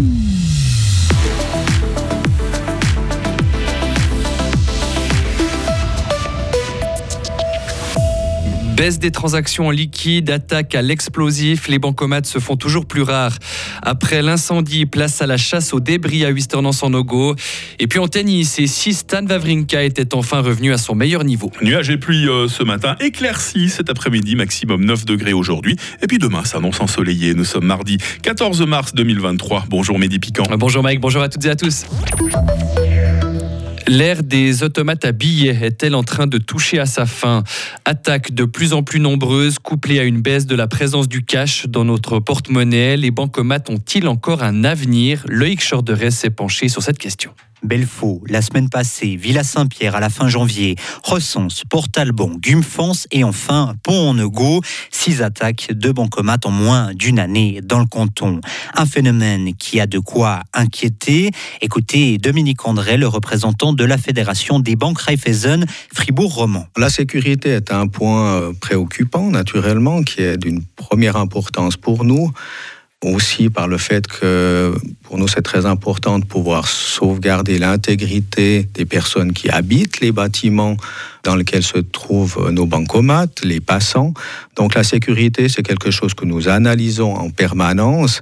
Mm. Baisse des transactions en liquide, attaque à l'explosif, les bancomates se font toujours plus rares. Après l'incendie, place à la chasse aux débris à Wisternance en Nogo. Et puis en tennis, et si Stan Wawrinka était enfin revenu à son meilleur niveau? Nuages et pluie euh, ce matin, éclairci cet après-midi, maximum 9 degrés aujourd'hui. Et puis demain s'annonce ensoleillé. Nous sommes mardi 14 mars 2023. Bonjour Mehdi Piquant. Bonjour Mike, bonjour à toutes et à tous. L'ère des automates à billets est-elle en train de toucher à sa fin? Attaques de plus en plus nombreuses, couplées à une baisse de la présence du cash dans notre porte-monnaie, les bancomates ont-ils encore un avenir? Loïc Chorderès s'est penché sur cette question. Belfaux, la semaine passée, Villa Saint-Pierre à la fin janvier, Recense, Port-Alban, Gumfance et enfin Pont-en-Ego. Six attaques de bancomates en moins d'une année dans le canton. Un phénomène qui a de quoi inquiéter. Écoutez Dominique André, le représentant de la Fédération des banques Raiffeisen Fribourg-Roman. La sécurité est un point euh, préoccupant, naturellement, qui est d'une première importance pour nous aussi par le fait que pour nous c'est très important de pouvoir sauvegarder l'intégrité des personnes qui habitent les bâtiments dans lesquels se trouvent nos bancomates, les passants. Donc la sécurité c'est quelque chose que nous analysons en permanence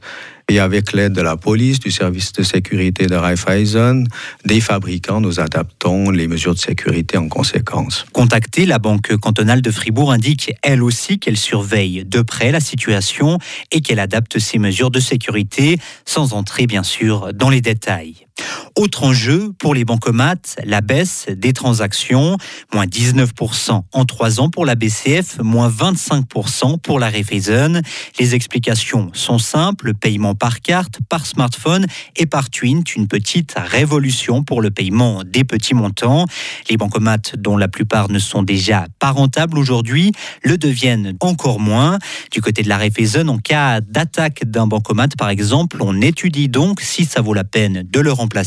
et avec l'aide de la police, du service de sécurité de Raiffeisen, des fabricants, nous adaptons les mesures de sécurité en conséquence. Contactée, la Banque cantonale de Fribourg indique elle aussi qu'elle surveille de près la situation et qu'elle adapte ses mesures de sécurité sans entrer bien sûr dans les détails. Autre enjeu pour les bancomates, la baisse des transactions, moins 19% en trois ans pour la BCF, moins 25% pour la Raiffeisen. Les explications sont simples, paiement par carte, par smartphone et par Twint, une petite révolution pour le paiement des petits montants. Les bancomates, dont la plupart ne sont déjà pas rentables aujourd'hui, le deviennent encore moins. Du côté de la Raiffeisen, en cas d'attaque d'un bancomat, par exemple, on étudie donc si ça vaut la peine de le remplacer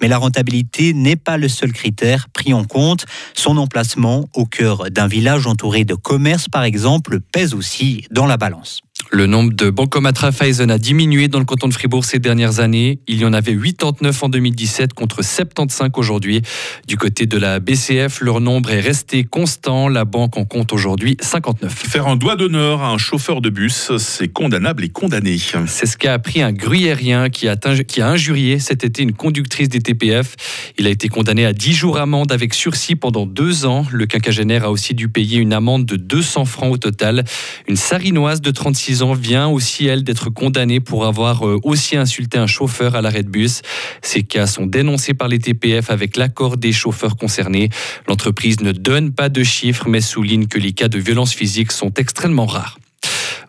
mais la rentabilité n'est pas le seul critère pris en compte. Son emplacement au cœur d'un village entouré de commerces, par exemple, pèse aussi dans la balance. Le nombre de bancomat Raiffeisen a diminué dans le canton de Fribourg ces dernières années. Il y en avait 89 en 2017 contre 75 aujourd'hui. Du côté de la BCF, leur nombre est resté constant. La banque en compte aujourd'hui 59. Faire un doigt d'honneur à un chauffeur de bus, c'est condamnable et condamné. C'est ce qu'a appris un gruyérien qui a, qui a injurié cet été une conductrice des TPF. Il a été condamné à 10 jours amende avec sursis pendant deux ans. Le quinquagénaire a aussi dû payer une amende de 200 francs au total. Une sarinoise de 36 ans vient aussi, elle, d'être condamnée pour avoir euh, aussi insulté un chauffeur à l'arrêt de bus. Ces cas sont dénoncés par les TPF avec l'accord des chauffeurs concernés. L'entreprise ne donne pas de chiffres, mais souligne que les cas de violence physique sont extrêmement rares.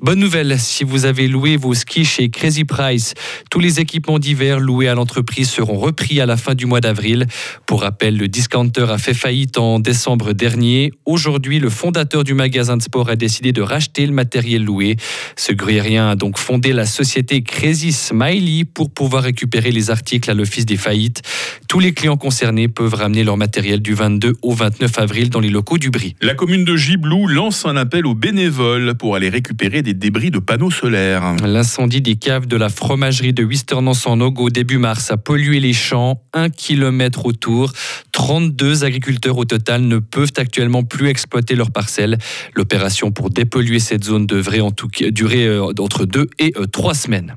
Bonne nouvelle, si vous avez loué vos skis chez Crazy Price, tous les équipements d'hiver loués à l'entreprise seront repris à la fin du mois d'avril. Pour rappel, le discounter a fait faillite en décembre dernier. Aujourd'hui, le fondateur du magasin de sport a décidé de racheter le matériel loué. Ce gruyérien a donc fondé la société Crazy Smiley pour pouvoir récupérer les articles à l'office des faillites. Tous les clients concernés peuvent ramener leur matériel du 22 au 29 avril dans les locaux du Brie. La commune de Giblou lance un appel aux bénévoles pour aller récupérer des débris de panneaux solaires. L'incendie des caves de la fromagerie de Wisternance en au début mars a pollué les champs, un kilomètre autour. 32 agriculteurs au total ne peuvent actuellement plus exploiter leurs parcelles. L'opération pour dépolluer cette zone devrait en tout cas durer euh, entre deux et euh, trois semaines.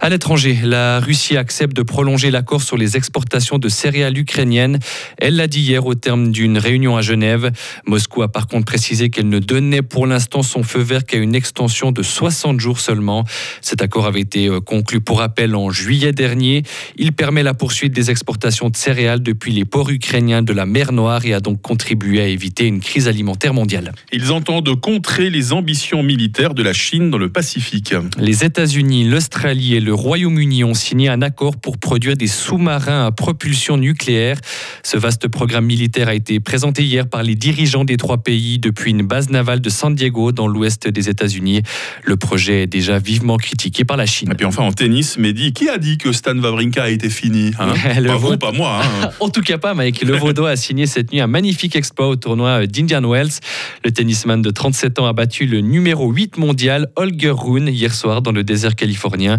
À l'étranger, la Russie accepte de prolonger l'accord sur les exportations de céréales ukrainiennes. Elle l'a dit hier au terme d'une réunion à Genève. Moscou a par contre précisé qu'elle ne donnait pour l'instant son feu vert qu'à une extension de 60 jours seulement. Cet accord avait été euh, conclu pour rappel en juillet dernier. Il permet la poursuite des exportations de céréales depuis les ports ukrainiens de la mer Noire et a donc contribué à éviter une crise alimentaire mondiale. Ils entendent contrer les ambitions militaires de la Chine dans le Pacifique. Les États-Unis, l'Australie et le Royaume-Uni ont signé un accord pour produire des sous-marins à propulsion nucléaire. Ce vaste programme militaire a été présenté hier par les dirigeants des trois pays depuis une base navale de San Diego dans l'ouest des États-Unis. Le projet est déjà vivement critiqué par la Chine. Et puis enfin en tennis, Mehdi, qui a dit que Stan Wawrinka a été fini hein Pas vous, pas moi. Hein. en tout cas pas, Mike. Le Vaudois a signé cette nuit un magnifique exploit au tournoi d'Indian Wells. Le tennisman de 37 ans a battu le numéro 8 mondial, Holger Rune, hier soir dans le désert californien.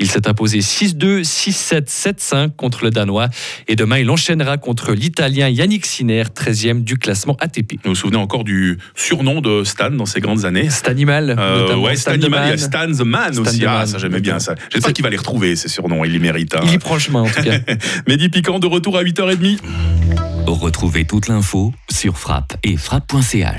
Il s'est imposé 6-2, 6-7, 7-5 contre le Danois. Et demain, il enchaînera contre l'Italien Yannick Sinner, 13e du classement ATP. Vous vous souvenez encore du surnom de Stan dans ses grandes années? Stanimal, euh, ouais, Stan, Stan de Animal, il y a Man. Stan the Man Stan aussi. the Ah, ça j'aimais bien ça. J'espère qu'il va les retrouver ces surnoms, il les mérite. hein. Il y prend le chemin en tout cas. Mehdi Piquant de retour à 8h30. Retrouvez toute l'info sur frappe et frappe.ch.